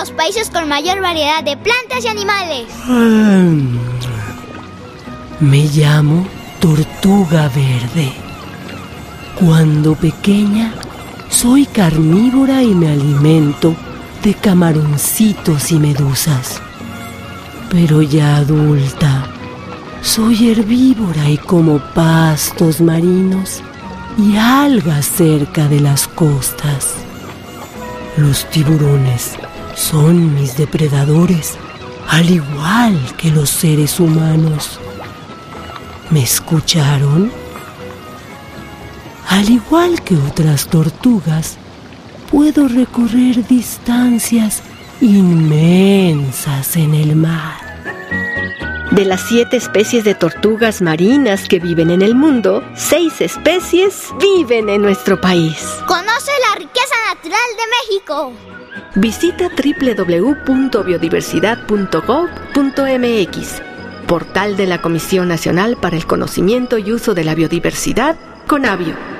los países con mayor variedad de plantas y animales. Me llamo Tortuga Verde. Cuando pequeña, soy carnívora y me alimento de camaroncitos y medusas. Pero ya adulta, soy herbívora y como pastos marinos y algas cerca de las costas. Los tiburones son mis depredadores, al igual que los seres humanos. ¿Me escucharon? Al igual que otras tortugas, puedo recorrer distancias inmensas en el mar. De las siete especies de tortugas marinas que viven en el mundo, seis especies viven en nuestro país. Conoce la riqueza natural de México. Visita www.biodiversidad.gov.mx, portal de la Comisión Nacional para el Conocimiento y Uso de la Biodiversidad, CONABIO.